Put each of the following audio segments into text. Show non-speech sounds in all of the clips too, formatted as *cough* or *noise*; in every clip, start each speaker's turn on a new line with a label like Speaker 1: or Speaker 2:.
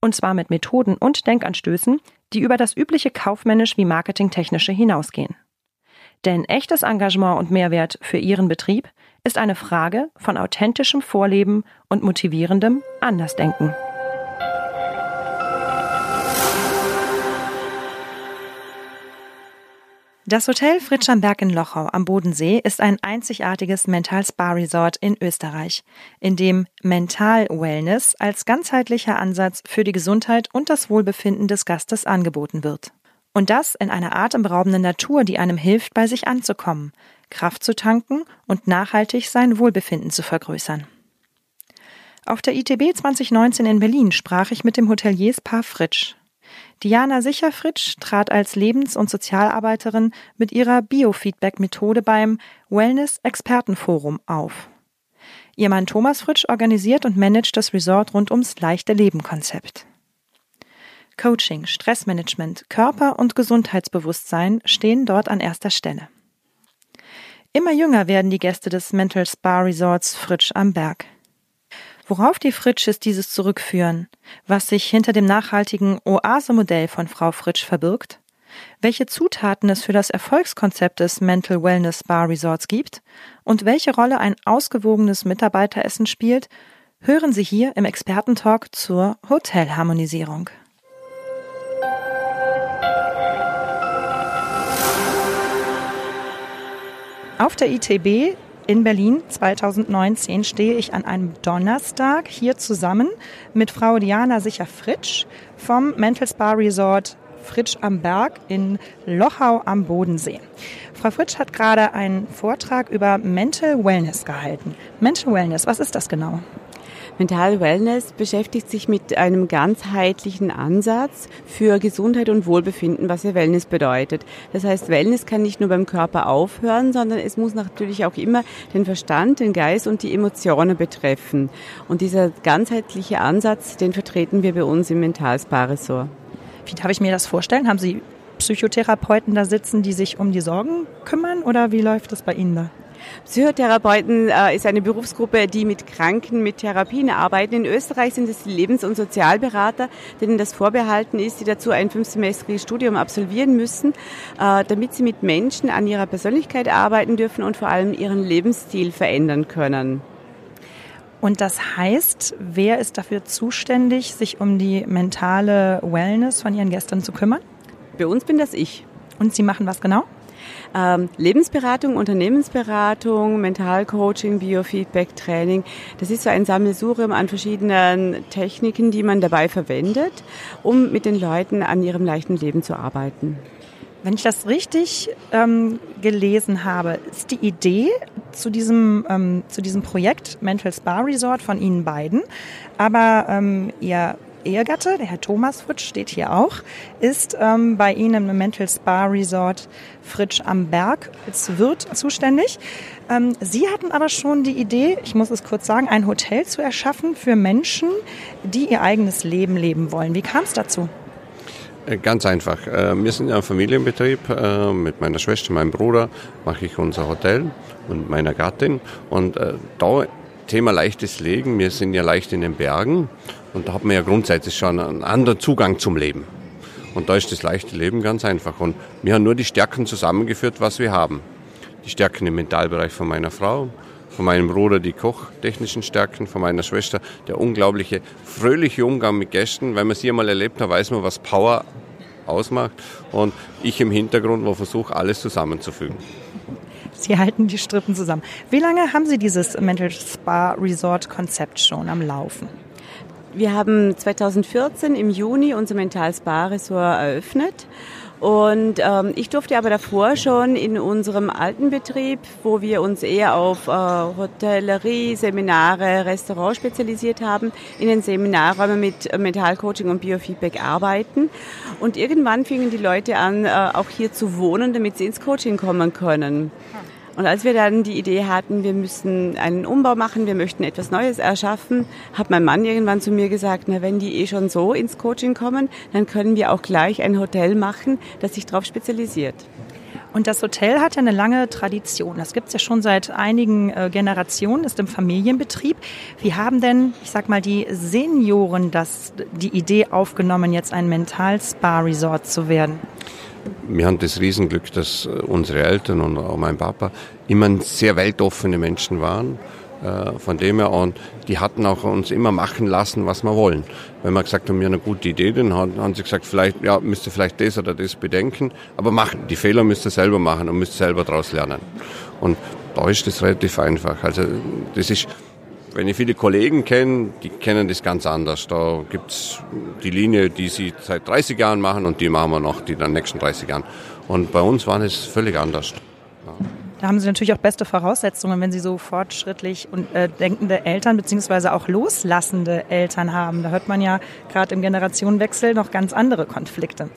Speaker 1: Und zwar mit Methoden und Denkanstößen, die über das übliche kaufmännisch wie marketingtechnische hinausgehen. Denn echtes Engagement und Mehrwert für Ihren Betrieb ist eine Frage von authentischem Vorleben und motivierendem Andersdenken. Das Hotel Fritsch am Berg in Lochau am Bodensee ist ein einzigartiges Mental Spa Resort in Österreich, in dem Mental Wellness als ganzheitlicher Ansatz für die Gesundheit und das Wohlbefinden des Gastes angeboten wird. Und das in einer atemberaubenden Natur, die einem hilft, bei sich anzukommen, Kraft zu tanken und nachhaltig sein Wohlbefinden zu vergrößern. Auf der ITB 2019 in Berlin sprach ich mit dem Hotelierspaar Fritsch. Diana Sicherfritsch trat als Lebens- und Sozialarbeiterin mit ihrer Biofeedback-Methode beim Wellness-Expertenforum auf. Ihr Mann Thomas Fritsch organisiert und managt das Resort rund ums leichte Leben-Konzept. Coaching, Stressmanagement, Körper- und Gesundheitsbewusstsein stehen dort an erster Stelle. Immer jünger werden die Gäste des Mental Spa Resorts Fritsch am Berg. Worauf die Fritsches dieses zurückführen, was sich hinter dem nachhaltigen Oase-Modell von Frau Fritsch verbirgt, welche Zutaten es für das Erfolgskonzept des Mental Wellness Bar Resorts gibt und welche Rolle ein ausgewogenes Mitarbeiteressen spielt, hören Sie hier im Expertentalk zur Hotelharmonisierung. Auf der ITB in Berlin 2019 stehe ich an einem Donnerstag hier zusammen mit Frau Diana Sicher-Fritsch vom Mental Spa Resort Fritsch am Berg in Lochau am Bodensee. Frau Fritsch hat gerade einen Vortrag über Mental Wellness gehalten. Mental Wellness, was ist das genau?
Speaker 2: Mental Wellness beschäftigt sich mit einem ganzheitlichen Ansatz für Gesundheit und Wohlbefinden, was ja Wellness bedeutet. Das heißt, Wellness kann nicht nur beim Körper aufhören, sondern es muss natürlich auch immer den Verstand, den Geist und die Emotionen betreffen. Und dieser ganzheitliche Ansatz, den vertreten wir bei uns im Mental Spa Resort.
Speaker 1: Wie darf ich mir das vorstellen? Haben Sie Psychotherapeuten da sitzen, die sich um die Sorgen kümmern oder wie läuft das bei Ihnen da?
Speaker 2: Psychotherapeuten äh, ist eine Berufsgruppe, die mit Kranken, mit Therapien arbeiten. In Österreich sind es die Lebens- und Sozialberater, denen das vorbehalten ist, die dazu ein fünfsemestriges Studium absolvieren müssen, äh, damit sie mit Menschen an ihrer Persönlichkeit arbeiten dürfen und vor allem ihren Lebensstil verändern können.
Speaker 1: Und das heißt, wer ist dafür zuständig, sich um die mentale Wellness von Ihren Gästen zu kümmern?
Speaker 2: Bei uns bin das ich.
Speaker 1: Und Sie machen was genau?
Speaker 2: Ähm, Lebensberatung, Unternehmensberatung, Mentalcoaching, Biofeedback, Training. Das ist so ein Sammelsurium an verschiedenen Techniken, die man dabei verwendet, um mit den Leuten an ihrem leichten Leben zu arbeiten.
Speaker 1: Wenn ich das richtig ähm, gelesen habe, ist die Idee zu diesem, ähm, zu diesem Projekt Mental Spa Resort von Ihnen beiden, aber ähm, Ihr Ehegatte, der Herr Thomas Fritsch, steht hier auch, ist ähm, bei Ihnen im Mental Spa Resort Fritsch am Berg als Wirt zuständig. Ähm, Sie hatten aber schon die Idee, ich muss es kurz sagen, ein Hotel zu erschaffen für Menschen, die ihr eigenes Leben leben wollen. Wie kam es dazu?
Speaker 3: Äh, ganz einfach. Äh, wir sind ein Familienbetrieb. Äh, mit meiner Schwester, meinem Bruder mache ich unser Hotel und meiner Gattin. Und da Thema leichtes Legen. Wir sind ja leicht in den Bergen und da hat man ja grundsätzlich schon einen anderen Zugang zum Leben. Und da ist das leichte Leben ganz einfach. Und wir haben nur die Stärken zusammengeführt, was wir haben. Die Stärken im Mentalbereich von meiner Frau, von meinem Bruder die kochtechnischen Stärken, von meiner Schwester der unglaubliche fröhliche Umgang mit Gästen. Wenn man sie einmal erlebt hat, weiß man, was Power ausmacht. Und ich im Hintergrund, wo versuche, alles zusammenzufügen.
Speaker 1: Sie halten die Strippen zusammen. Wie lange haben Sie dieses Mental Spa Resort Konzept schon am Laufen?
Speaker 2: Wir haben 2014 im Juni unser Mental Spa Resort eröffnet Und ähm, ich durfte aber davor schon in unserem alten Betrieb, wo wir uns eher auf äh, Hotellerie, Seminare, Restaurant spezialisiert haben, in den Seminarräumen mit Mentalcoaching und Biofeedback arbeiten. Und irgendwann fingen die Leute an, äh, auch hier zu wohnen, damit sie ins Coaching kommen können. Und als wir dann die Idee hatten, wir müssen einen Umbau machen, wir möchten etwas Neues erschaffen, hat mein Mann irgendwann zu mir gesagt, na, wenn die eh schon so ins Coaching kommen, dann können wir auch gleich ein Hotel machen, das sich darauf spezialisiert.
Speaker 1: Und das Hotel hat ja eine lange Tradition. Das gibt es ja schon seit einigen äh, Generationen, ist im Familienbetrieb. Wie haben denn, ich sag mal, die Senioren das, die Idee aufgenommen, jetzt ein Mental-Spa-Resort zu werden?
Speaker 3: Wir haben das Riesenglück, dass äh, unsere Eltern und auch mein Papa immer sehr weltoffene Menschen waren. Äh, von dem her, und die hatten auch uns immer machen lassen, was wir wollen. Wenn wir gesagt haben, wir haben eine gute Idee, dann haben sie gesagt, vielleicht, ja, müsst ihr vielleicht das oder das bedenken, aber machen, die Fehler müsst ihr selber machen und müsst selber daraus lernen. Und da ist das relativ einfach. Also, das ist, wenn ich viele Kollegen kenne, die kennen das ganz anders. Da gibt's die Linie, die sie seit 30 Jahren machen und die machen wir noch, die dann nächsten 30 Jahren. Und bei uns war es völlig anders.
Speaker 1: Ja. Da haben Sie natürlich auch beste Voraussetzungen, wenn Sie so fortschrittlich und äh, denkende Eltern beziehungsweise auch loslassende Eltern haben. Da hört man ja gerade im Generationenwechsel noch ganz andere Konflikte.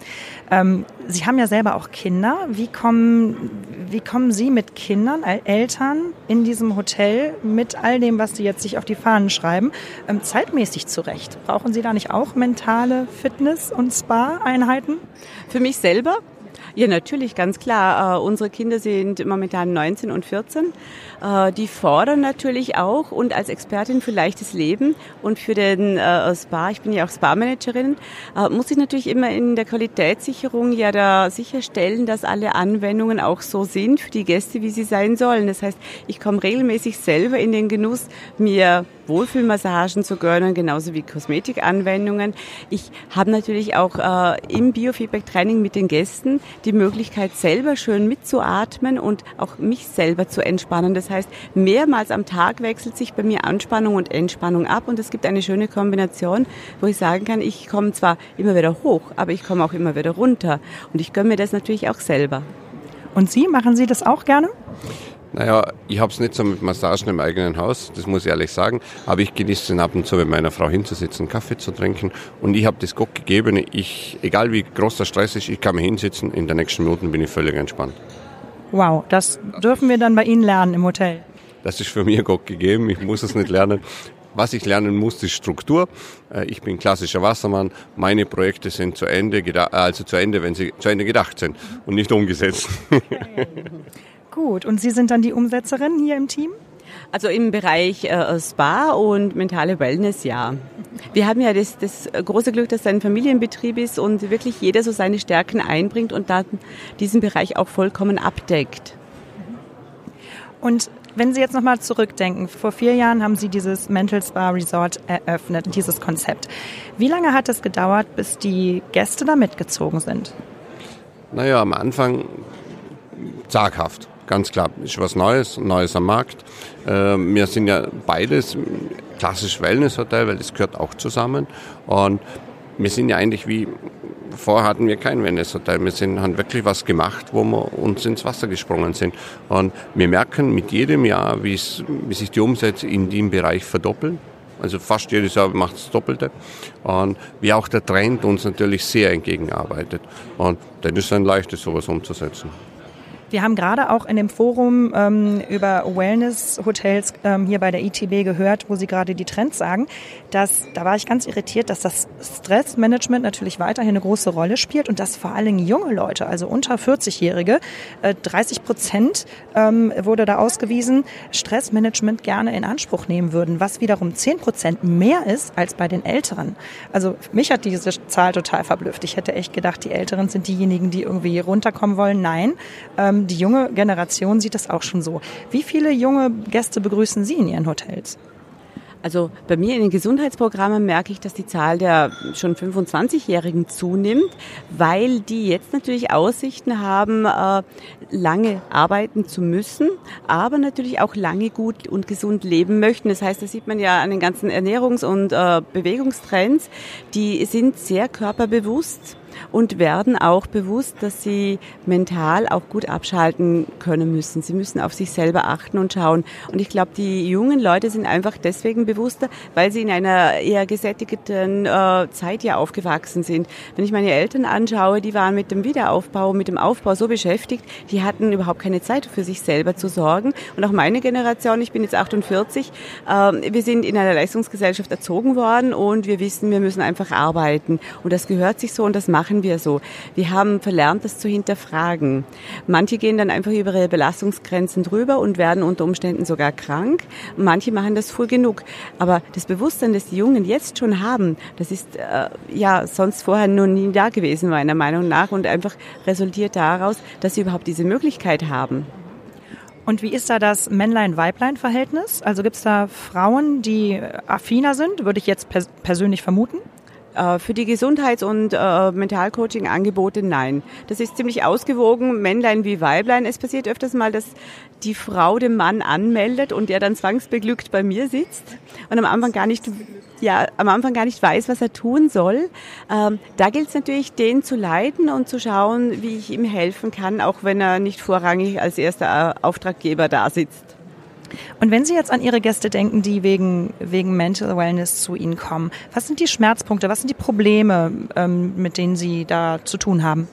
Speaker 1: Ähm, Sie haben ja selber auch Kinder. Wie kommen, wie kommen Sie mit Kindern, Eltern in diesem Hotel mit all dem, was Sie jetzt sich auf die Fahnen schreiben, ähm, zeitmäßig zurecht? Brauchen Sie da nicht auch mentale Fitness- und Spa-Einheiten?
Speaker 2: Für mich selber ja, natürlich, ganz klar. Äh, unsere Kinder sind momentan 19 und 14. Äh, die fordern natürlich auch und als Expertin für leichtes Leben und für den äh, Spa, ich bin ja auch Spa-Managerin, äh, muss ich natürlich immer in der Qualitätssicherung ja da sicherstellen, dass alle Anwendungen auch so sind für die Gäste, wie sie sein sollen. Das heißt, ich komme regelmäßig selber in den Genuss, mir Wohlfühlmassagen zu gönnen, genauso wie Kosmetikanwendungen. Ich habe natürlich auch äh, im Biofeedback-Training mit den Gästen die Möglichkeit, selber schön mitzuatmen und auch mich selber zu entspannen. Das heißt, mehrmals am Tag wechselt sich bei mir Anspannung und Entspannung ab und es gibt eine schöne Kombination, wo ich sagen kann, ich komme zwar immer wieder hoch, aber ich komme auch immer wieder runter. Und ich gönne mir das natürlich auch selber.
Speaker 1: Und Sie, machen Sie das auch gerne?
Speaker 3: Naja, ich habe es nicht so mit Massagen im eigenen Haus, das muss ich ehrlich sagen, aber ich genieße es ab und zu mit meiner Frau hinzusitzen, Kaffee zu trinken und ich habe das Gott gegeben, ich, egal wie groß der Stress ist, ich kann mir hinsitzen, in den nächsten Minuten bin ich völlig entspannt.
Speaker 1: Wow, das dürfen wir dann bei Ihnen lernen im Hotel.
Speaker 3: Das ist für mich Gott gegeben, ich muss es nicht lernen. Was ich lernen muss, ist Struktur. Äh, ich bin klassischer Wassermann. Meine Projekte sind zu Ende, also zu Ende, wenn sie zu Ende gedacht sind und nicht umgesetzt. *laughs*
Speaker 1: Gut, und Sie sind dann die Umsetzerin hier im Team?
Speaker 2: Also im Bereich äh, Spa und mentale Wellness, ja. Wir haben ja das, das große Glück, dass es ein Familienbetrieb ist und wirklich jeder so seine Stärken einbringt und dann diesen Bereich auch vollkommen abdeckt.
Speaker 1: Und wenn Sie jetzt nochmal zurückdenken, vor vier Jahren haben Sie dieses Mental Spa Resort eröffnet, dieses Konzept. Wie lange hat es gedauert, bis die Gäste da mitgezogen sind?
Speaker 3: Naja, am Anfang zaghaft. Ganz klar, ist was Neues, Neues am Markt. Ähm, wir sind ja beides klassisch Wellness-Hotel, weil das gehört auch zusammen. Und wir sind ja eigentlich wie, vorher hatten wir kein Wellness-Hotel. Wir sind, haben wirklich was gemacht, wo wir uns ins Wasser gesprungen sind. Und wir merken mit jedem Jahr, wie, wie sich die Umsätze in dem Bereich verdoppeln. Also fast jedes Jahr macht es Doppelte. Und wie auch der Trend uns natürlich sehr entgegenarbeitet. Und dann ist es ein leichtes, sowas umzusetzen.
Speaker 1: Wir haben gerade auch in dem Forum ähm, über Wellness-Hotels ähm, hier bei der ITB gehört, wo Sie gerade die Trends sagen, dass, da war ich ganz irritiert, dass das Stressmanagement natürlich weiterhin eine große Rolle spielt und dass vor allen Dingen junge Leute, also unter 40-Jährige, äh, 30 Prozent ähm, wurde da ausgewiesen, Stressmanagement gerne in Anspruch nehmen würden, was wiederum 10 Prozent mehr ist als bei den Älteren. Also mich hat diese Zahl total verblüfft. Ich hätte echt gedacht, die Älteren sind diejenigen, die irgendwie runterkommen wollen. Nein, ähm, die junge Generation sieht das auch schon so. Wie viele junge Gäste begrüßen Sie in Ihren Hotels?
Speaker 2: Also bei mir in den Gesundheitsprogrammen merke ich, dass die Zahl der schon 25-Jährigen zunimmt, weil die jetzt natürlich Aussichten haben, äh, lange arbeiten zu müssen, aber natürlich auch lange gut und gesund leben möchten. Das heißt, da sieht man ja an den ganzen Ernährungs- und äh, Bewegungstrends, die sind sehr körperbewusst und werden auch bewusst, dass sie mental auch gut abschalten können müssen. Sie müssen auf sich selber achten und schauen. Und ich glaube, die jungen Leute sind einfach deswegen bewusster, weil sie in einer eher gesättigten äh, Zeit ja aufgewachsen sind. Wenn ich meine Eltern anschaue, die waren mit dem Wiederaufbau, mit dem Aufbau so beschäftigt, die hatten überhaupt keine Zeit für sich selber zu sorgen. Und auch meine Generation, ich bin jetzt 48, äh, wir sind in einer Leistungsgesellschaft erzogen worden und wir wissen, wir müssen einfach arbeiten. Und das gehört sich so und das machen wir so. Wir haben verlernt, das zu hinterfragen. Manche gehen dann einfach über ihre Belastungsgrenzen drüber und werden unter Umständen sogar krank. Manche machen das früh genug. Aber das Bewusstsein, das die Jungen jetzt schon haben, das ist äh, ja sonst vorher noch nie da gewesen, meiner Meinung nach, und einfach resultiert daraus, dass sie überhaupt diese Möglichkeit haben.
Speaker 1: Und wie ist da das Männlein-Weiblein-Verhältnis? Also gibt es da Frauen, die affiner sind, würde ich jetzt pers persönlich vermuten?
Speaker 2: Äh, für die Gesundheits- und äh, Mentalcoaching-Angebote nein. Das ist ziemlich ausgewogen, Männlein wie Weiblein. Es passiert öfters mal, dass die Frau den Mann anmeldet und er dann zwangsbeglückt bei mir sitzt und am Anfang gar nicht, ja, am Anfang gar nicht weiß, was er tun soll. Ähm, da gilt es natürlich, den zu leiten und zu schauen, wie ich ihm helfen kann, auch wenn er nicht vorrangig als erster äh, Auftraggeber da sitzt.
Speaker 1: Und wenn Sie jetzt an Ihre Gäste denken, die wegen, wegen Mental Wellness zu Ihnen kommen, was sind die Schmerzpunkte, was sind die Probleme, ähm, mit denen Sie da zu tun haben?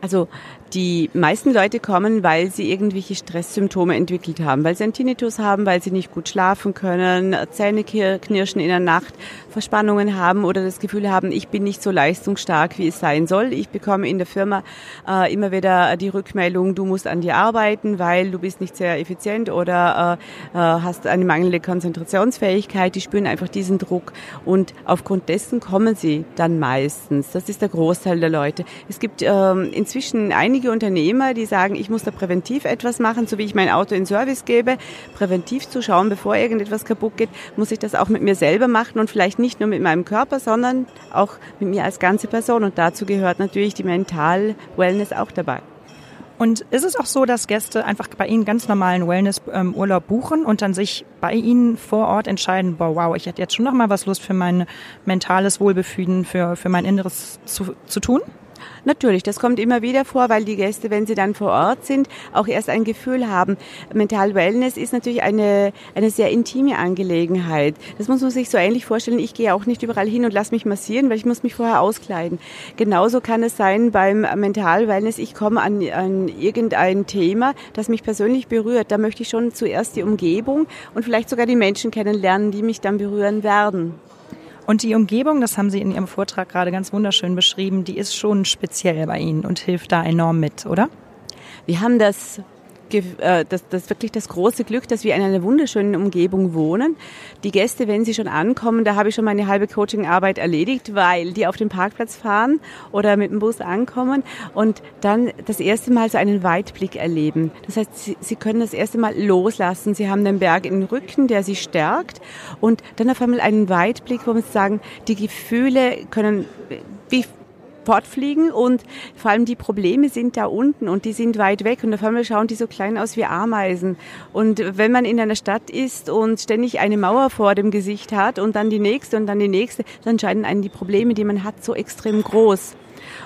Speaker 2: Also die meisten Leute kommen, weil sie irgendwelche Stresssymptome entwickelt haben, weil sie einen Tinnitus haben, weil sie nicht gut schlafen können, Zähne knirschen in der Nacht, Verspannungen haben oder das Gefühl haben, ich bin nicht so leistungsstark, wie es sein soll. Ich bekomme in der Firma äh, immer wieder die Rückmeldung, du musst an dir arbeiten, weil du bist nicht sehr effizient oder äh, äh hast eine mangelnde Konzentrationsfähigkeit. Die spüren einfach diesen Druck und aufgrund dessen kommen sie dann meistens. Das ist der Großteil der Leute. Es gibt ähm, inzwischen einige Unternehmer, die sagen, ich muss da präventiv etwas machen, so wie ich mein Auto in Service gebe, präventiv zu schauen, bevor irgendetwas kaputt geht, muss ich das auch mit mir selber machen und vielleicht nicht nur mit meinem Körper, sondern auch mit mir als ganze Person. Und dazu gehört natürlich die Mental Wellness auch dabei.
Speaker 1: Und ist es auch so, dass Gäste einfach bei Ihnen ganz normalen Wellness-Urlaub buchen und dann sich bei Ihnen vor Ort entscheiden, boah, wow, ich hätte jetzt schon noch mal was Lust für mein mentales Wohlbefinden, für, für mein Inneres zu, zu tun?
Speaker 2: Natürlich, das kommt immer wieder vor, weil die Gäste, wenn sie dann vor Ort sind, auch erst ein Gefühl haben. Mental Wellness ist natürlich eine, eine sehr intime Angelegenheit. Das muss man sich so ähnlich vorstellen. Ich gehe auch nicht überall hin und lasse mich massieren, weil ich muss mich vorher auskleiden. Genauso kann es sein beim Mental Wellness. Ich komme an, an irgendein Thema, das mich persönlich berührt. Da möchte ich schon zuerst die Umgebung und vielleicht sogar die Menschen kennenlernen, die mich dann berühren werden.
Speaker 1: Und die Umgebung, das haben Sie in Ihrem Vortrag gerade ganz wunderschön beschrieben, die ist schon speziell bei Ihnen und hilft da enorm mit, oder?
Speaker 2: Wir haben das das, das wirklich das große Glück, dass wir in einer wunderschönen Umgebung wohnen. Die Gäste, wenn sie schon ankommen, da habe ich schon meine halbe Coachingarbeit erledigt, weil die auf den Parkplatz fahren oder mit dem Bus ankommen und dann das erste Mal so einen Weitblick erleben. Das heißt, sie, sie können das erste Mal loslassen. Sie haben den Berg in den Rücken, der sie stärkt und dann auf einmal einen Weitblick, wo man sagen, die Gefühle können wie fortfliegen und vor allem die Probleme sind da unten und die sind weit weg und auf einmal schauen die so klein aus wie Ameisen. Und wenn man in einer Stadt ist und ständig eine Mauer vor dem Gesicht hat und dann die nächste und dann die nächste, dann scheinen einen die Probleme, die man hat, so extrem groß.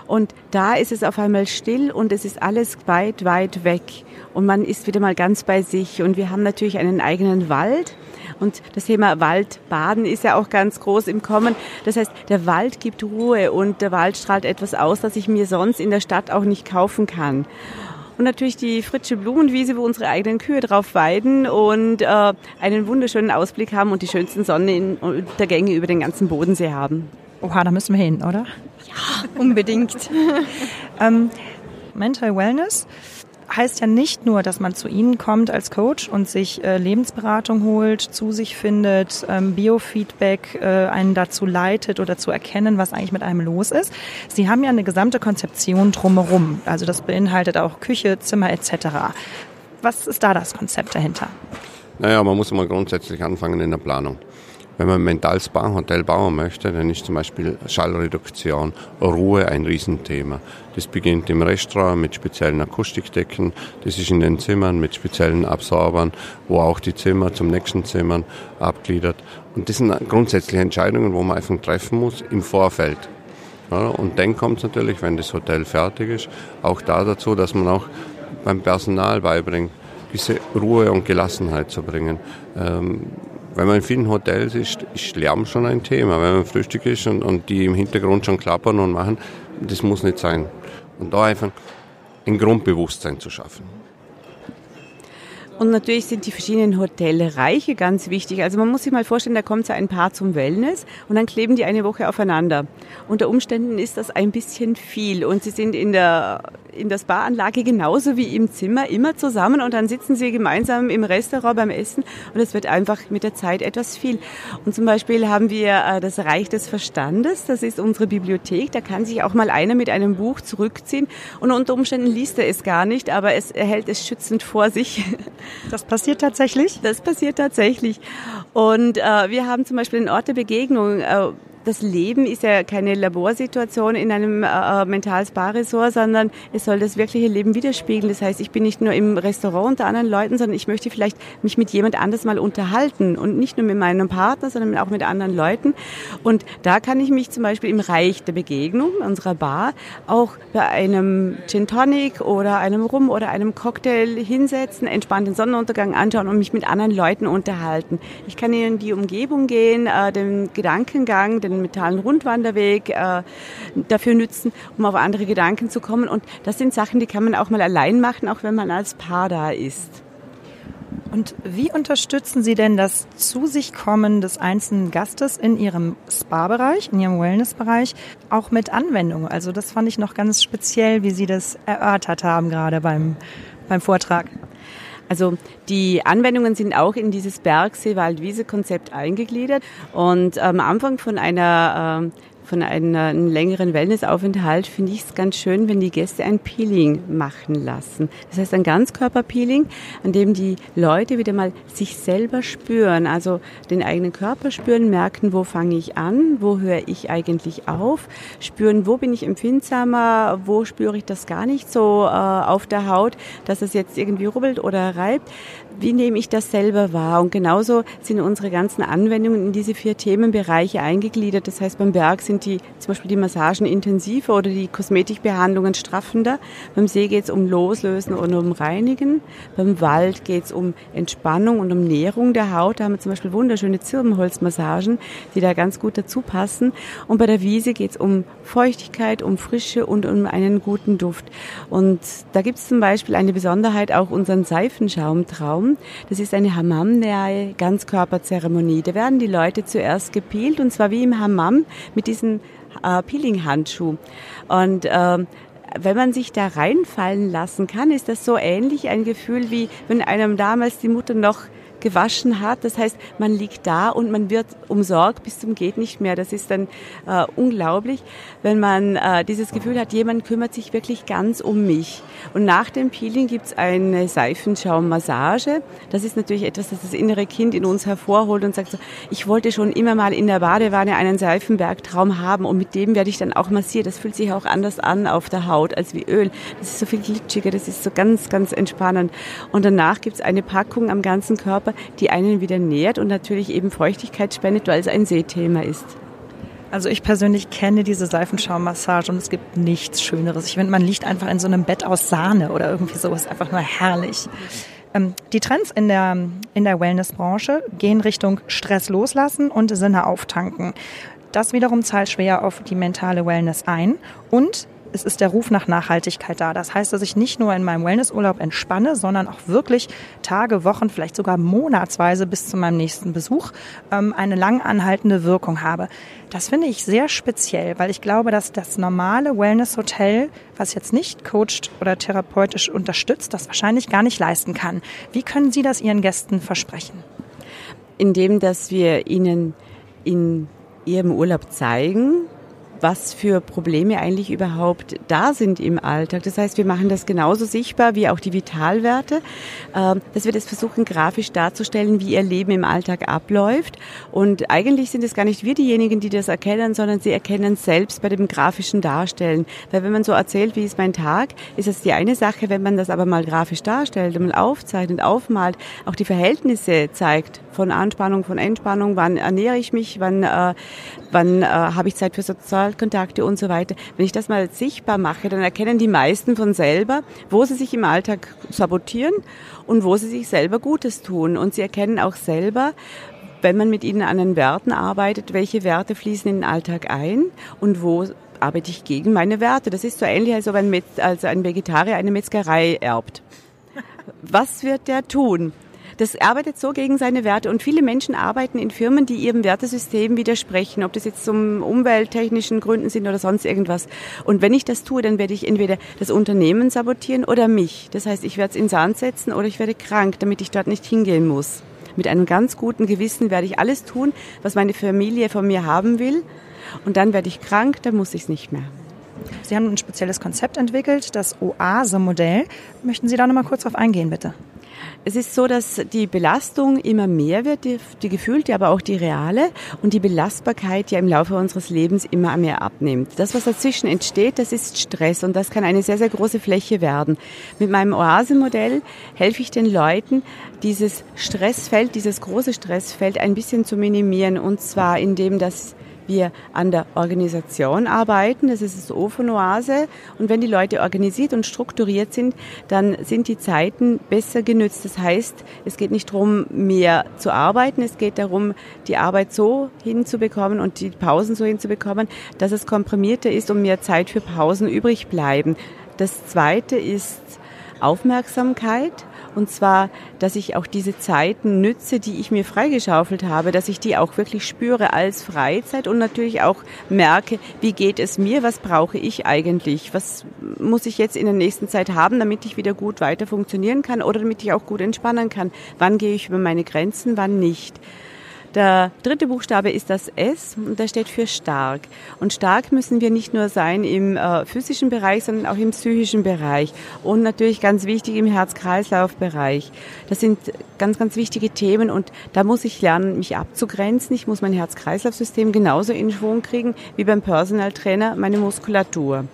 Speaker 2: Und da ist es auf einmal still und es ist alles weit, weit weg. Und man ist wieder mal ganz bei sich. Und wir haben natürlich einen eigenen Wald und das Thema Waldbaden ist ja auch ganz groß im Kommen. Das heißt, der Wald gibt Ruhe und der Wald strahlt etwas aus, das ich mir sonst in der Stadt auch nicht kaufen kann. Und natürlich die Fritsche Blumenwiese, wo unsere eigenen Kühe drauf weiden und äh, einen wunderschönen Ausblick haben und die schönsten Sonnenuntergänge über den ganzen Bodensee haben.
Speaker 1: Oha, da müssen wir hin, oder?
Speaker 2: Ja, unbedingt. *laughs*
Speaker 1: ähm, Mental Wellness heißt ja nicht nur, dass man zu Ihnen kommt als Coach und sich äh, Lebensberatung holt, zu sich findet, ähm, Biofeedback äh, einen dazu leitet oder zu erkennen, was eigentlich mit einem los ist. Sie haben ja eine gesamte Konzeption drumherum. Also das beinhaltet auch Küche, Zimmer etc. Was ist da das Konzept dahinter?
Speaker 3: Naja, man muss mal grundsätzlich anfangen in der Planung. Wenn man ein Mentalspa Hotel bauen möchte, dann ist zum Beispiel Schallreduktion, Ruhe ein Riesenthema. Das beginnt im Restaurant mit speziellen Akustikdecken, das ist in den Zimmern mit speziellen Absorbern, wo auch die Zimmer zum nächsten Zimmern abgliedert. Und das sind grundsätzliche Entscheidungen, wo man einfach treffen muss im Vorfeld. Und dann kommt es natürlich, wenn das Hotel fertig ist, auch da dazu, dass man auch beim Personal beibringt, diese Ruhe und Gelassenheit zu bringen. Ähm, wenn man in vielen Hotels ist, ist Lärm schon ein Thema. Wenn man Frühstück ist und, und die im Hintergrund schon klappern und machen, das muss nicht sein. Und da einfach ein Grundbewusstsein zu schaffen.
Speaker 2: Und natürlich sind die verschiedenen Hotelreiche ganz wichtig. Also man muss sich mal vorstellen, da kommt so ein Paar zum Wellness und dann kleben die eine Woche aufeinander. Unter Umständen ist das ein bisschen viel und sie sind in der, in der Spa-Anlage genauso wie im Zimmer immer zusammen und dann sitzen sie gemeinsam im Restaurant beim Essen und es wird einfach mit der Zeit etwas viel. Und zum Beispiel haben wir äh, das Reich des Verstandes, das ist unsere Bibliothek, da kann sich auch mal einer mit einem Buch zurückziehen und unter Umständen liest er es gar nicht, aber es, er hält es schützend vor sich. *laughs*
Speaker 1: Das passiert tatsächlich?
Speaker 2: Das passiert tatsächlich. Und äh, wir haben zum Beispiel einen Ort der Begegnung. Äh, das Leben ist ja keine Laborsituation in einem äh, äh Mental-Spa-Resort, sondern es soll das wirkliche Leben widerspiegeln. Das heißt, ich bin nicht nur im Restaurant unter anderen Leuten, sondern ich möchte vielleicht mich mit jemand anders mal unterhalten und nicht nur mit meinem Partner, sondern auch mit anderen Leuten. Und da kann ich mich zum Beispiel im Reich der Begegnung unserer Bar auch bei einem Gin Tonic oder einem Rum oder einem Cocktail hinsetzen, entspannt den Sonnenuntergang anschauen und mich mit anderen Leuten unterhalten. Ich kann in die Umgebung gehen, äh, den Gedankengang, den mentalen Rundwanderweg äh, dafür nützen, um auf andere Gedanken zu kommen. Und das sind Sachen, die kann man auch mal allein machen, auch wenn man als Paar da ist.
Speaker 1: Und wie unterstützen Sie denn das Zu sich kommen des einzelnen Gastes in Ihrem Spa-Bereich, in Ihrem Wellness-Bereich, auch mit Anwendung? Also das fand ich noch ganz speziell, wie Sie das erörtert haben gerade beim, beim Vortrag.
Speaker 2: Also die Anwendungen sind auch in dieses Bergsee-Wald-Wiese-Konzept eingegliedert. Und am Anfang von einer äh, von einem längeren Wellnessaufenthalt finde ich es ganz schön, wenn die Gäste ein Peeling machen lassen. Das heißt ein Ganzkörperpeeling, an dem die Leute wieder mal sich selber spüren, also den eigenen Körper spüren, merken, wo fange ich an, wo höre ich eigentlich auf, spüren, wo bin ich empfindsamer, wo spüre ich das gar nicht so äh, auf der Haut, dass es jetzt irgendwie rubbelt oder reibt wie nehme ich das selber wahr? Und genauso sind unsere ganzen Anwendungen in diese vier Themenbereiche eingegliedert. Das heißt, beim Berg sind die, zum Beispiel die Massagen intensiver oder die Kosmetikbehandlungen straffender. Beim See geht es um Loslösen und um Reinigen. Beim Wald geht es um Entspannung und um Nährung der Haut. Da haben wir zum Beispiel wunderschöne Zirbenholzmassagen, die da ganz gut dazu passen. Und bei der Wiese geht es um Feuchtigkeit, um Frische und um einen guten Duft. Und da gibt es zum Beispiel eine Besonderheit, auch unseren Seifenschaumtraum. Das ist eine Hammam-nahe Ganzkörperzeremonie. Da werden die Leute zuerst gepeelt und zwar wie im Hammam mit diesem äh, Peeling-Handschuh. Und äh, wenn man sich da reinfallen lassen kann, ist das so ähnlich ein Gefühl wie wenn einem damals die Mutter noch gewaschen hat. Das heißt, man liegt da und man wird umsorgt bis zum geht nicht mehr. Das ist dann äh, unglaublich, wenn man äh, dieses Gefühl hat, jemand kümmert sich wirklich ganz um mich. Und nach dem Peeling gibt's eine Seifenschaummassage. Das ist natürlich etwas, das das innere Kind in uns hervorholt und sagt so, ich wollte schon immer mal in der Badewanne einen Seifenbergtraum haben und mit dem werde ich dann auch massiert. Das fühlt sich auch anders an auf der Haut als wie Öl. Das ist so viel glitschiger, das ist so ganz, ganz entspannend. Und danach gibt's eine Packung am ganzen Körper die einen wieder nährt und natürlich eben Feuchtigkeit spendet, weil es ein Seethema ist.
Speaker 1: Also ich persönlich kenne diese Seifenschaummassage und es gibt nichts Schöneres. Ich finde, man liegt einfach in so einem Bett aus Sahne oder irgendwie sowas, einfach nur herrlich. Ähm, die Trends in der, in der Wellnessbranche gehen Richtung Stress loslassen und Sinne auftanken. Das wiederum zahlt schwer auf die mentale Wellness ein und es ist der Ruf nach Nachhaltigkeit da. Das heißt, dass ich nicht nur in meinem Wellnessurlaub entspanne, sondern auch wirklich Tage, Wochen, vielleicht sogar monatsweise bis zu meinem nächsten Besuch ähm, eine lang anhaltende Wirkung habe. Das finde ich sehr speziell, weil ich glaube, dass das normale Wellness-Hotel, was jetzt nicht coacht oder therapeutisch unterstützt, das wahrscheinlich gar nicht leisten kann. Wie können Sie das Ihren Gästen versprechen?
Speaker 2: Indem, dass wir ihnen in ihrem Urlaub zeigen, was für Probleme eigentlich überhaupt da sind im Alltag. Das heißt, wir machen das genauso sichtbar wie auch die Vitalwerte, ähm, dass wir das versuchen grafisch darzustellen, wie ihr Leben im Alltag abläuft. Und eigentlich sind es gar nicht wir diejenigen, die das erkennen, sondern sie erkennen selbst bei dem grafischen Darstellen. Weil wenn man so erzählt, wie ist mein Tag, ist das die eine Sache. Wenn man das aber mal grafisch darstellt und mal aufzeichnet, aufmalt, auch die Verhältnisse zeigt von Anspannung, von Entspannung, wann ernähre ich mich, wann, äh, wann äh, habe ich Zeit für Sozial Sozialkontakte und so weiter. Wenn ich das mal sichtbar mache, dann erkennen die meisten von selber, wo sie sich im Alltag sabotieren und wo sie sich selber Gutes tun. Und sie erkennen auch selber, wenn man mit ihnen an den Werten arbeitet, welche Werte fließen in den Alltag ein und wo arbeite ich gegen meine Werte. Das ist so ähnlich, als ob ein, Metz, also ein Vegetarier eine Metzgerei erbt. Was wird der tun? Das arbeitet so gegen seine Werte und viele Menschen arbeiten in Firmen, die ihrem Wertesystem widersprechen, ob das jetzt zum umwelttechnischen Gründen sind oder sonst irgendwas. Und wenn ich das tue, dann werde ich entweder das Unternehmen sabotieren oder mich. Das heißt, ich werde es in Sand setzen oder ich werde krank, damit ich dort nicht hingehen muss. Mit einem ganz guten Gewissen werde ich alles tun, was meine Familie von mir haben will. Und dann werde ich krank, dann muss ich es nicht mehr.
Speaker 1: Sie haben ein spezielles Konzept entwickelt, das Oase-Modell. Möchten Sie da noch mal kurz drauf eingehen, bitte?
Speaker 2: Es ist so, dass die Belastung immer mehr wird, die, die gefühlte, aber auch die reale und die Belastbarkeit ja im Laufe unseres Lebens immer mehr abnimmt. Das, was dazwischen entsteht, das ist Stress und das kann eine sehr, sehr große Fläche werden. Mit meinem Oase-Modell helfe ich den Leuten, dieses Stressfeld, dieses große Stressfeld ein bisschen zu minimieren und zwar indem das wir an der Organisation arbeiten. Das ist das O von Oase. Und wenn die Leute organisiert und strukturiert sind, dann sind die Zeiten besser genützt. Das heißt, es geht nicht darum, mehr zu arbeiten. Es geht darum, die Arbeit so hinzubekommen und die Pausen so hinzubekommen, dass es komprimierter ist und mehr Zeit für Pausen übrig bleiben. Das zweite ist Aufmerksamkeit. Und zwar, dass ich auch diese Zeiten nütze, die ich mir freigeschaufelt habe, dass ich die auch wirklich spüre als Freizeit und natürlich auch merke, wie geht es mir, was brauche ich eigentlich, was muss ich jetzt in der nächsten Zeit haben, damit ich wieder gut weiter funktionieren kann oder damit ich auch gut entspannen kann. Wann gehe ich über meine Grenzen, wann nicht. Der dritte Buchstabe ist das S und der steht für stark. Und stark müssen wir nicht nur sein im äh, physischen Bereich, sondern auch im psychischen Bereich und natürlich ganz wichtig im Herz-Kreislauf-Bereich. Das sind ganz, ganz wichtige Themen und da muss ich lernen, mich abzugrenzen. Ich muss mein Herz-Kreislauf-System genauso in Schwung kriegen wie beim Personal Trainer meine Muskulatur.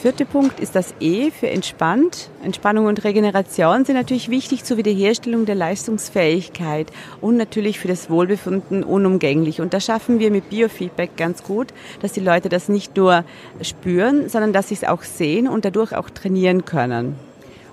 Speaker 2: Vierte Punkt ist das E für entspannt. Entspannung und Regeneration sind natürlich wichtig zur Wiederherstellung der Leistungsfähigkeit und natürlich für das Wohlbefinden unumgänglich. Und das schaffen wir mit Biofeedback ganz gut, dass die Leute das nicht nur spüren, sondern dass sie es auch sehen und dadurch auch trainieren können.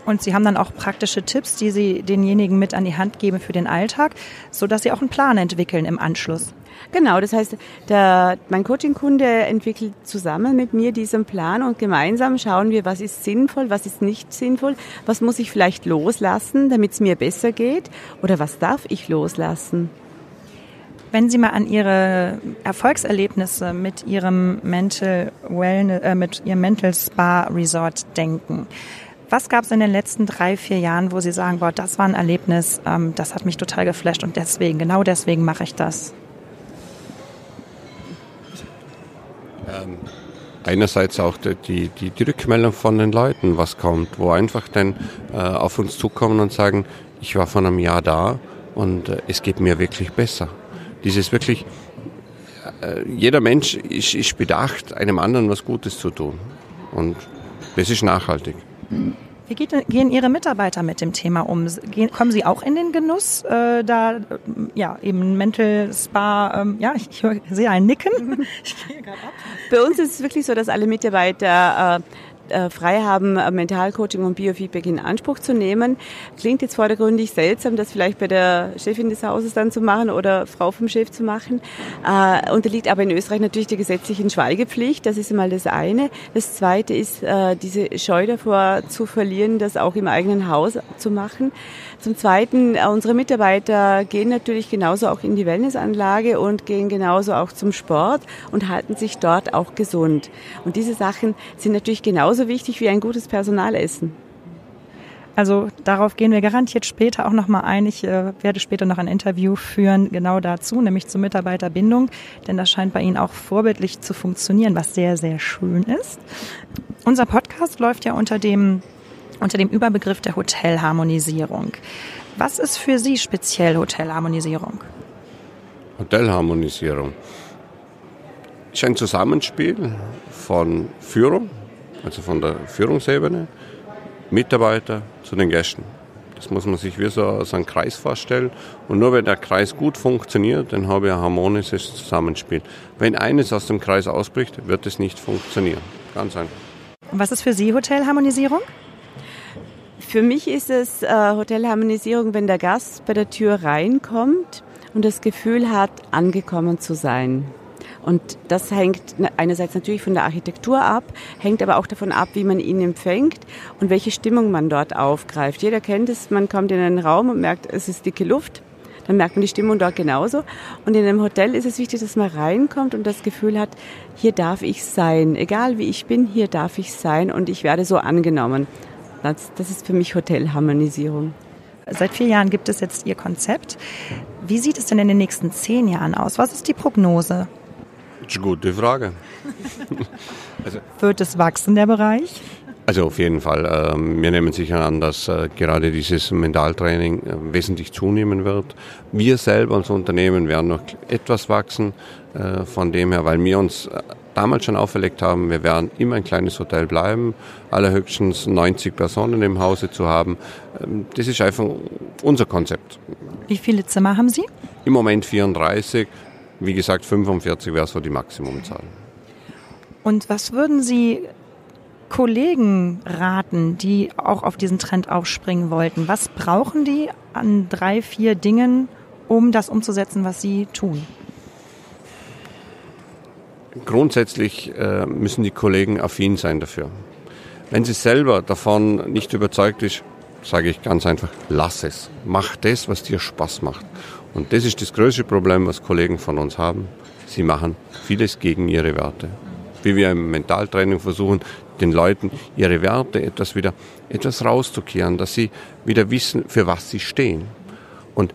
Speaker 1: Und Sie haben dann auch praktische Tipps, die Sie denjenigen mit an die Hand geben für den Alltag, sodass Sie auch einen Plan entwickeln im Anschluss.
Speaker 2: Genau, das heißt, der, mein Coaching-Kunde entwickelt zusammen mit mir diesen Plan und gemeinsam schauen wir, was ist sinnvoll, was ist nicht sinnvoll, was muss ich vielleicht loslassen, damit es mir besser geht oder was darf ich loslassen.
Speaker 1: Wenn Sie mal an Ihre Erfolgserlebnisse mit Ihrem Mental Wellness, äh, mit Ihrem Mental Spa Resort denken, was gab es in den letzten drei, vier Jahren, wo Sie sagen, boah, das war ein Erlebnis, ähm, das hat mich total geflasht und deswegen, genau deswegen mache ich das?
Speaker 3: Ähm, einerseits auch die, die, die Rückmeldung von den Leuten, was kommt, wo einfach dann äh, auf uns zukommen und sagen, ich war vor einem Jahr da und äh, es geht mir wirklich besser. Dieses wirklich, äh, jeder Mensch ist, ist bedacht, einem anderen was Gutes zu tun. Und das ist nachhaltig.
Speaker 1: Wie gehen Ihre Mitarbeiter mit dem Thema um? Gehen, kommen Sie auch in den Genuss, äh, da ja eben Mental Spa, ähm, ja, ich, ich sehe ein Nicken. *laughs*
Speaker 2: ich gehe gerade ab. Bei uns ist es wirklich so, dass alle Mitarbeiter äh, äh, frei haben, äh, Mentalcoaching und Biofeedback in Anspruch zu nehmen. Klingt jetzt vordergründig seltsam, das vielleicht bei der Chefin des Hauses dann zu machen oder Frau vom Chef zu machen. Äh, unterliegt aber in Österreich natürlich der gesetzlichen Schweigepflicht. Das ist einmal das eine. Das zweite ist, äh, diese Scheu davor zu verlieren, das auch im eigenen Haus zu machen. Zum Zweiten, äh, unsere Mitarbeiter gehen natürlich genauso auch in die Wellnessanlage und gehen genauso auch zum Sport und halten sich dort auch gesund. Und diese Sachen sind natürlich genauso wichtig wie ein gutes Personalessen.
Speaker 1: Also darauf gehen wir garantiert später auch nochmal ein. Ich äh, werde später noch ein Interview führen, genau dazu, nämlich zur Mitarbeiterbindung, denn das scheint bei Ihnen auch vorbildlich zu funktionieren, was sehr, sehr schön ist. Unser Podcast läuft ja unter dem unter dem Überbegriff der Hotelharmonisierung. Was ist für Sie speziell Hotelharmonisierung?
Speaker 3: Hotelharmonisierung ist ein Zusammenspiel von Führung, also von der Führungsebene, Mitarbeiter zu den Gästen. Das muss man sich wie so, so einen Kreis vorstellen. Und nur wenn der Kreis gut funktioniert, dann habe ich ein harmonisches Zusammenspiel. Wenn eines aus dem Kreis ausbricht, wird es nicht funktionieren. Ganz einfach.
Speaker 1: Was ist für Sie Hotelharmonisierung?
Speaker 2: Für mich ist es äh, Hotelharmonisierung, wenn der Gast bei der Tür reinkommt und das Gefühl hat, angekommen zu sein. Und das hängt einerseits natürlich von der Architektur ab, hängt aber auch davon ab, wie man ihn empfängt und welche Stimmung man dort aufgreift. Jeder kennt es, man kommt in einen Raum und merkt, es ist dicke Luft. Dann merkt man die Stimmung dort genauso. Und in einem Hotel ist es wichtig, dass man reinkommt und das Gefühl hat, hier darf ich sein. Egal wie ich bin, hier darf ich sein und ich werde so angenommen. Das, das ist für mich Hotelharmonisierung.
Speaker 1: Seit vier Jahren gibt es jetzt Ihr Konzept. Wie sieht es denn in den nächsten zehn Jahren aus? Was ist die Prognose?
Speaker 3: Das ist eine gute Frage.
Speaker 1: also, Wird es wachsen, der Bereich?
Speaker 3: Also auf jeden Fall. Ähm, wir nehmen sicher an, dass äh, gerade dieses Mentaltraining äh, wesentlich zunehmen wird. Wir selber als Unternehmen werden noch etwas wachsen äh, von dem her, weil wir uns damals schon auferlegt haben, wir werden immer ein kleines Hotel bleiben, allerhöchstens 90 Personen im Hause zu haben. Ähm, das ist einfach unser Konzept.
Speaker 1: Wie viele Zimmer haben Sie?
Speaker 3: Im Moment 34. Wie gesagt, 45 wäre so die Maximumzahl.
Speaker 1: Und was würden Sie Kollegen raten, die auch auf diesen Trend aufspringen wollten? Was brauchen die an drei, vier Dingen, um das umzusetzen, was Sie tun?
Speaker 3: Grundsätzlich äh, müssen die Kollegen affin sein dafür. Wenn sie selber davon nicht überzeugt ist, sage ich ganz einfach, lass es. Mach das, was dir Spaß macht. Und das ist das größte Problem, was Kollegen von uns haben. Sie machen vieles gegen ihre Werte. Wie wir im Mentaltraining versuchen, den Leuten ihre Werte etwas wieder, etwas rauszukehren, dass sie wieder wissen, für was sie stehen. Und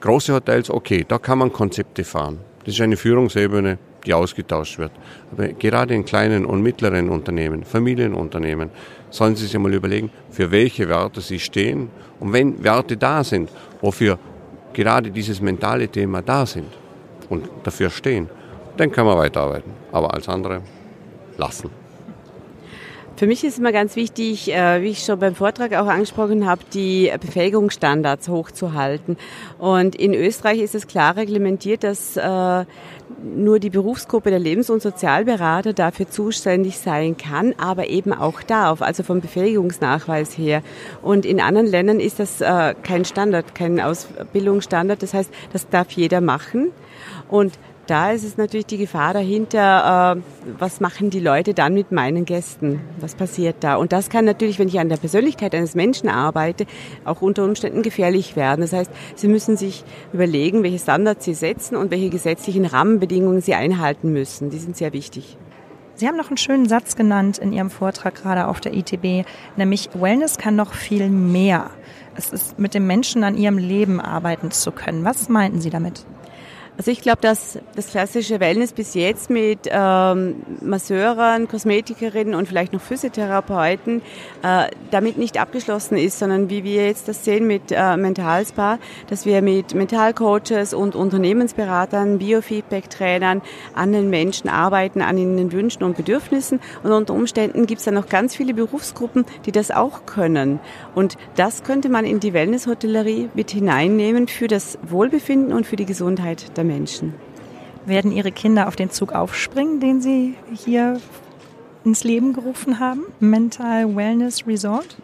Speaker 3: große Hotels, okay, da kann man Konzepte fahren. Das ist eine Führungsebene, die ausgetauscht wird. Aber gerade in kleinen und mittleren Unternehmen, Familienunternehmen, sollen Sie sich einmal überlegen, für welche Werte Sie stehen. Und wenn Werte da sind, wofür gerade dieses mentale Thema da sind und dafür stehen, dann kann man weiterarbeiten. Aber als andere lassen.
Speaker 2: Für mich ist immer ganz wichtig, äh, wie ich schon beim Vortrag auch angesprochen habe, die Befähigungsstandards hochzuhalten. Und in Österreich ist es klar reglementiert, dass äh, nur die Berufsgruppe der Lebens- und Sozialberater dafür zuständig sein kann, aber eben auch darf, also vom Befähigungsnachweis her. Und in anderen Ländern ist das äh, kein Standard, kein Ausbildungsstandard. Das heißt, das darf jeder machen. Und da ist es natürlich die Gefahr dahinter, äh, was machen die Leute dann mit meinen Gästen? Was passiert da? Und das kann natürlich, wenn ich an der Persönlichkeit eines Menschen arbeite, auch unter Umständen gefährlich werden. Das heißt, Sie müssen sich überlegen, welche Standards Sie setzen und welche gesetzlichen Rahmenbedingungen Sie einhalten müssen. Die sind sehr wichtig.
Speaker 1: Sie haben noch einen schönen Satz genannt in Ihrem Vortrag gerade auf der ITB, nämlich Wellness kann noch viel mehr. Es ist mit dem Menschen an ihrem Leben arbeiten zu können. Was meinten Sie damit?
Speaker 2: Also ich glaube, dass das klassische Wellness bis jetzt mit ähm, Masseurern, Kosmetikerinnen und vielleicht noch Physiotherapeuten äh, damit nicht abgeschlossen ist, sondern wie wir jetzt das sehen mit äh, Mentalspa, dass wir mit Mentalcoaches und Unternehmensberatern, Biofeedback-Trainern an den Menschen arbeiten, an ihnen Wünschen und Bedürfnissen. Und unter Umständen gibt es dann noch ganz viele Berufsgruppen, die das auch können. Und das könnte man in die Wellness-Hotellerie mit hineinnehmen für das Wohlbefinden und für die Gesundheit der Menschen.
Speaker 1: Werden Ihre Kinder auf den Zug aufspringen, den Sie hier ins Leben gerufen haben? Mental Wellness Resort?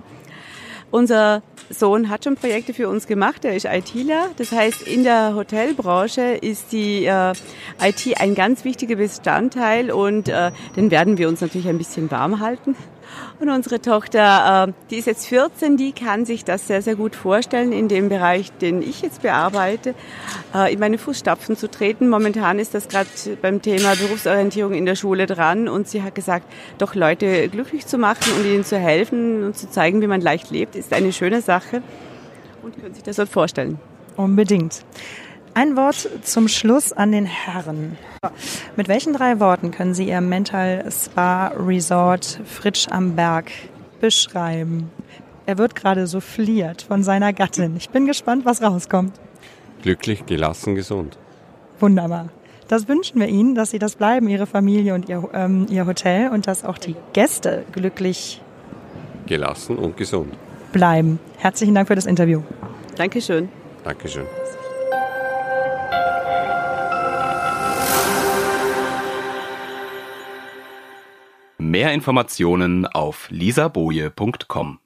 Speaker 2: Unser Sohn hat schon Projekte für uns gemacht, er ist ITler. Das heißt, in der Hotelbranche ist die äh, IT ein ganz wichtiger Bestandteil und äh, den werden wir uns natürlich ein bisschen warm halten. Und unsere Tochter, äh, die ist jetzt 14, die kann sich das sehr, sehr gut vorstellen, in dem Bereich, den ich jetzt bearbeite, äh, in meine Fußstapfen zu treten. Momentan ist das gerade beim Thema Berufsorientierung in der Schule dran und sie hat gesagt, doch Leute glücklich zu machen und ihnen zu helfen und zu zeigen, wie man leicht lebt, ist eine schöne Sache und können sich das dort vorstellen.
Speaker 1: Unbedingt. Ein Wort zum Schluss an den Herren. Mit welchen drei Worten können Sie Ihr Mental Spa Resort Fritsch am Berg beschreiben? Er wird gerade so fliert von seiner Gattin. Ich bin gespannt, was rauskommt.
Speaker 3: Glücklich, gelassen, gesund.
Speaker 1: Wunderbar. Das wünschen wir Ihnen, dass Sie das bleiben, Ihre Familie und Ihr, ähm, Ihr Hotel und dass auch die Gäste glücklich,
Speaker 3: gelassen und gesund
Speaker 1: bleiben. Herzlichen Dank für das Interview.
Speaker 2: Dankeschön.
Speaker 3: Dankeschön.
Speaker 4: Mehr Informationen auf lisaboje.com.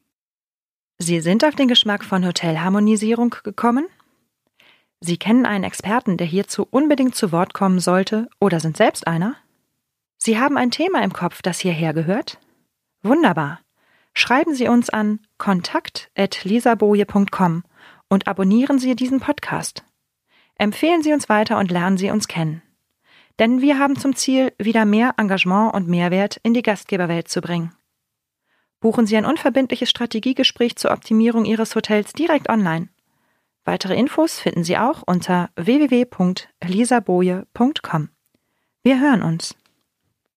Speaker 1: Sie sind auf den Geschmack von Hotelharmonisierung gekommen? Sie kennen einen Experten, der hierzu unbedingt zu Wort kommen sollte oder sind selbst einer? Sie haben ein Thema im Kopf, das hierher gehört? Wunderbar. Schreiben Sie uns an kontakt.lisaboje.com und abonnieren Sie diesen Podcast. Empfehlen Sie uns weiter und lernen Sie uns kennen. Denn wir haben zum Ziel, wieder mehr Engagement und Mehrwert in die Gastgeberwelt zu bringen. Buchen Sie ein unverbindliches Strategiegespräch zur Optimierung Ihres Hotels direkt online. Weitere Infos finden Sie auch unter www.lisaboje.com. Wir hören uns.